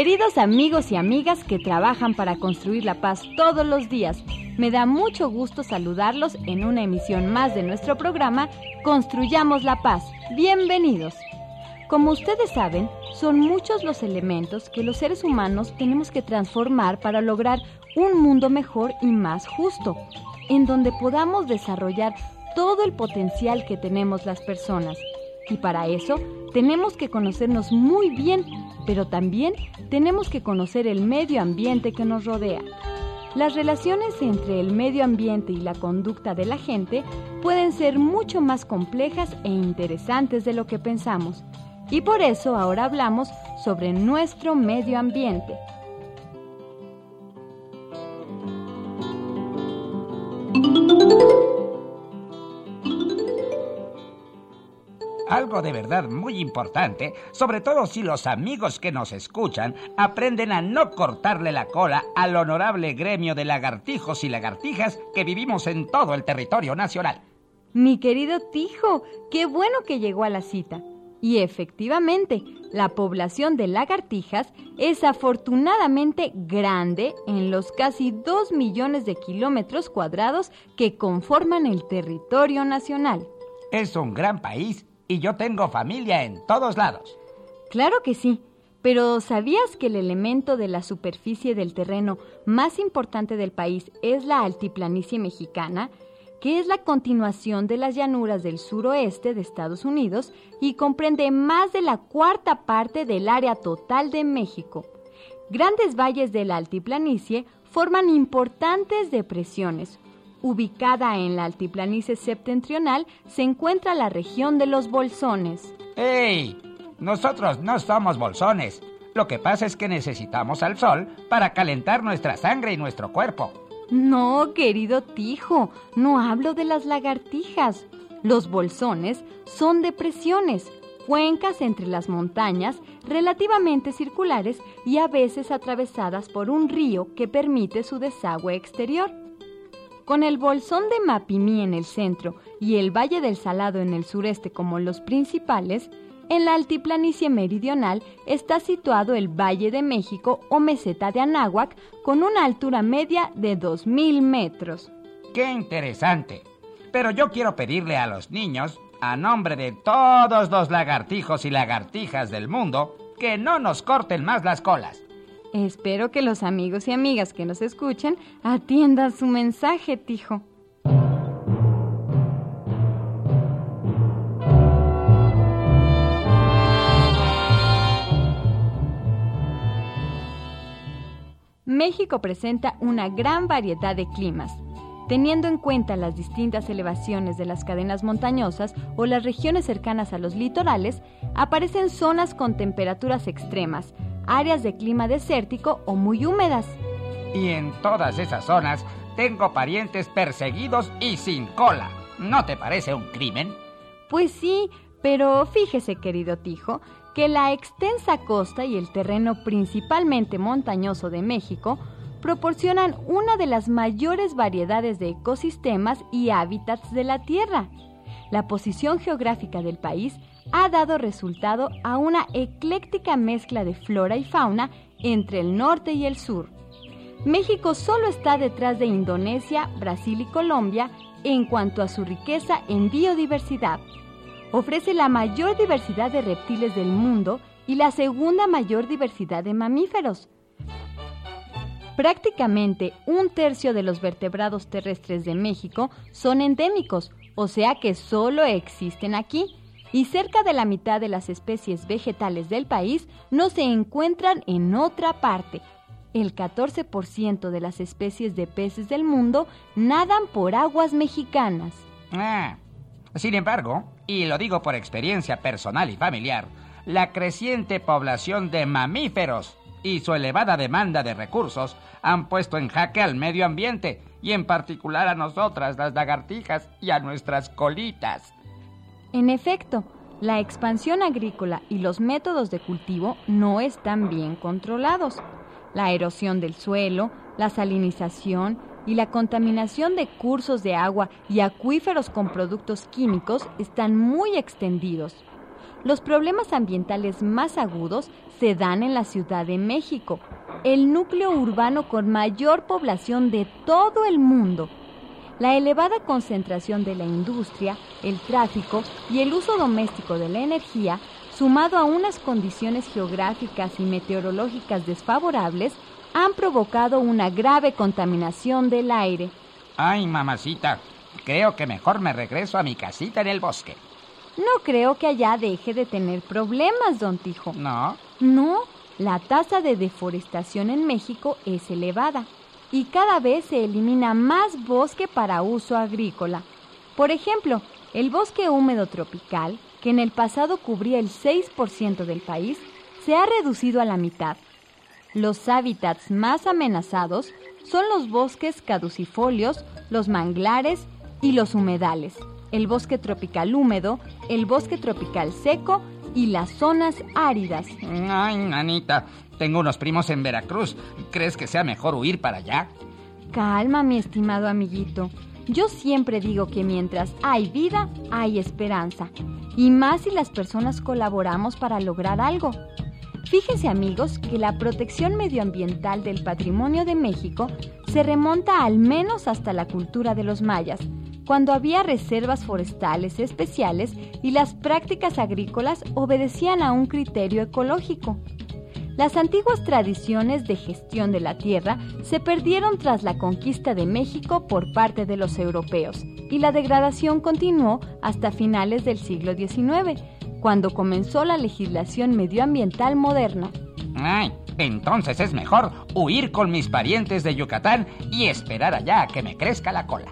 Queridos amigos y amigas que trabajan para construir la paz todos los días, me da mucho gusto saludarlos en una emisión más de nuestro programa Construyamos la Paz. Bienvenidos. Como ustedes saben, son muchos los elementos que los seres humanos tenemos que transformar para lograr un mundo mejor y más justo, en donde podamos desarrollar todo el potencial que tenemos las personas. Y para eso tenemos que conocernos muy bien pero también tenemos que conocer el medio ambiente que nos rodea. Las relaciones entre el medio ambiente y la conducta de la gente pueden ser mucho más complejas e interesantes de lo que pensamos. Y por eso ahora hablamos sobre nuestro medio ambiente. Algo de verdad muy importante, sobre todo si los amigos que nos escuchan aprenden a no cortarle la cola al honorable gremio de lagartijos y lagartijas que vivimos en todo el territorio nacional. Mi querido Tijo, qué bueno que llegó a la cita. Y efectivamente, la población de lagartijas es afortunadamente grande en los casi dos millones de kilómetros cuadrados que conforman el territorio nacional. Es un gran país y yo tengo familia en todos lados. Claro que sí, pero ¿sabías que el elemento de la superficie del terreno más importante del país es la altiplanicie mexicana? que es la continuación de las llanuras del suroeste de Estados Unidos y comprende más de la cuarta parte del área total de México. Grandes valles de la altiplanicie forman importantes depresiones, Ubicada en la altiplanicie septentrional, se encuentra la región de los bolsones. ¡Ey! Nosotros no somos bolsones. Lo que pasa es que necesitamos al sol para calentar nuestra sangre y nuestro cuerpo. No, querido Tijo, no hablo de las lagartijas. Los bolsones son depresiones, cuencas entre las montañas relativamente circulares y a veces atravesadas por un río que permite su desagüe exterior. Con el bolsón de Mapimí en el centro y el Valle del Salado en el sureste como los principales, en la altiplanicie meridional está situado el Valle de México o meseta de Anáhuac con una altura media de 2.000 metros. ¡Qué interesante! Pero yo quiero pedirle a los niños, a nombre de todos los lagartijos y lagartijas del mundo, que no nos corten más las colas. Espero que los amigos y amigas que nos escuchen atiendan su mensaje, Tijo. México presenta una gran variedad de climas. Teniendo en cuenta las distintas elevaciones de las cadenas montañosas o las regiones cercanas a los litorales, aparecen zonas con temperaturas extremas, áreas de clima desértico o muy húmedas. Y en todas esas zonas tengo parientes perseguidos y sin cola. ¿No te parece un crimen? Pues sí, pero fíjese, querido Tijo, que la extensa costa y el terreno principalmente montañoso de México proporcionan una de las mayores variedades de ecosistemas y hábitats de la Tierra. La posición geográfica del país ha dado resultado a una ecléctica mezcla de flora y fauna entre el norte y el sur. México solo está detrás de Indonesia, Brasil y Colombia en cuanto a su riqueza en biodiversidad. Ofrece la mayor diversidad de reptiles del mundo y la segunda mayor diversidad de mamíferos. Prácticamente un tercio de los vertebrados terrestres de México son endémicos, o sea que solo existen aquí y cerca de la mitad de las especies vegetales del país no se encuentran en otra parte. el 14% de las especies de peces del mundo nadan por aguas mexicanas. Ah, sin embargo, y lo digo por experiencia personal y familiar, la creciente población de mamíferos y su elevada demanda de recursos han puesto en jaque al medio ambiente y en particular a nosotras, las lagartijas, y a nuestras colitas. En efecto, la expansión agrícola y los métodos de cultivo no están bien controlados. La erosión del suelo, la salinización y la contaminación de cursos de agua y acuíferos con productos químicos están muy extendidos. Los problemas ambientales más agudos se dan en la Ciudad de México, el núcleo urbano con mayor población de todo el mundo. La elevada concentración de la industria, el tráfico y el uso doméstico de la energía, sumado a unas condiciones geográficas y meteorológicas desfavorables, han provocado una grave contaminación del aire. Ay, mamacita, creo que mejor me regreso a mi casita en el bosque. No creo que allá deje de tener problemas, don Tijo. ¿No? No, la tasa de deforestación en México es elevada y cada vez se elimina más bosque para uso agrícola. Por ejemplo, el bosque húmedo tropical, que en el pasado cubría el 6% del país, se ha reducido a la mitad. Los hábitats más amenazados son los bosques caducifolios, los manglares y los humedales el bosque tropical húmedo, el bosque tropical seco y las zonas áridas. Ay, nanita, tengo unos primos en Veracruz. ¿Crees que sea mejor huir para allá? Calma, mi estimado amiguito. Yo siempre digo que mientras hay vida, hay esperanza. Y más si las personas colaboramos para lograr algo. Fíjense amigos que la protección medioambiental del patrimonio de México se remonta al menos hasta la cultura de los mayas cuando había reservas forestales especiales y las prácticas agrícolas obedecían a un criterio ecológico. Las antiguas tradiciones de gestión de la tierra se perdieron tras la conquista de México por parte de los europeos y la degradación continuó hasta finales del siglo XIX, cuando comenzó la legislación medioambiental moderna. Ay, entonces es mejor huir con mis parientes de Yucatán y esperar allá a que me crezca la cola.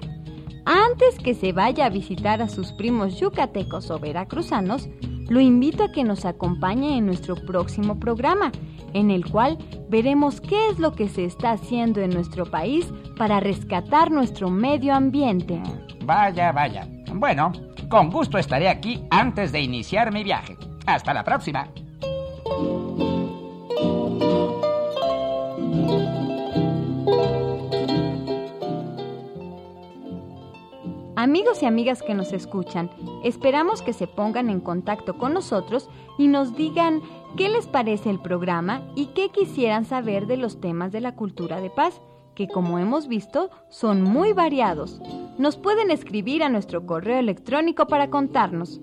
Antes que se vaya a visitar a sus primos yucatecos o veracruzanos, lo invito a que nos acompañe en nuestro próximo programa, en el cual veremos qué es lo que se está haciendo en nuestro país para rescatar nuestro medio ambiente. Vaya, vaya. Bueno, con gusto estaré aquí antes de iniciar mi viaje. Hasta la próxima. Amigos y amigas que nos escuchan, esperamos que se pongan en contacto con nosotros y nos digan qué les parece el programa y qué quisieran saber de los temas de la cultura de paz, que como hemos visto son muy variados. Nos pueden escribir a nuestro correo electrónico para contarnos.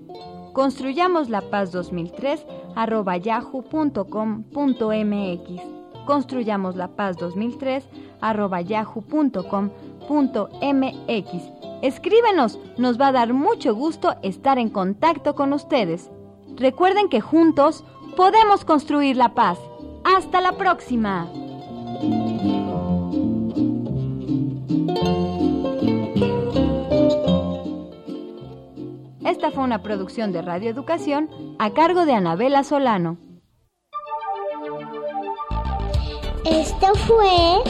Construyamos la paz 2003 arroba yahoo.com.mx. Construyamos la paz 2003 arroba yahoo.com.mx Escríbenos, nos va a dar mucho gusto estar en contacto con ustedes. Recuerden que juntos podemos construir la paz. Hasta la próxima. Esta fue una producción de Radio Educación a cargo de Anabela Solano. Esto fue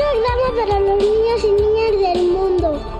programa para los niños y niñas del mundo.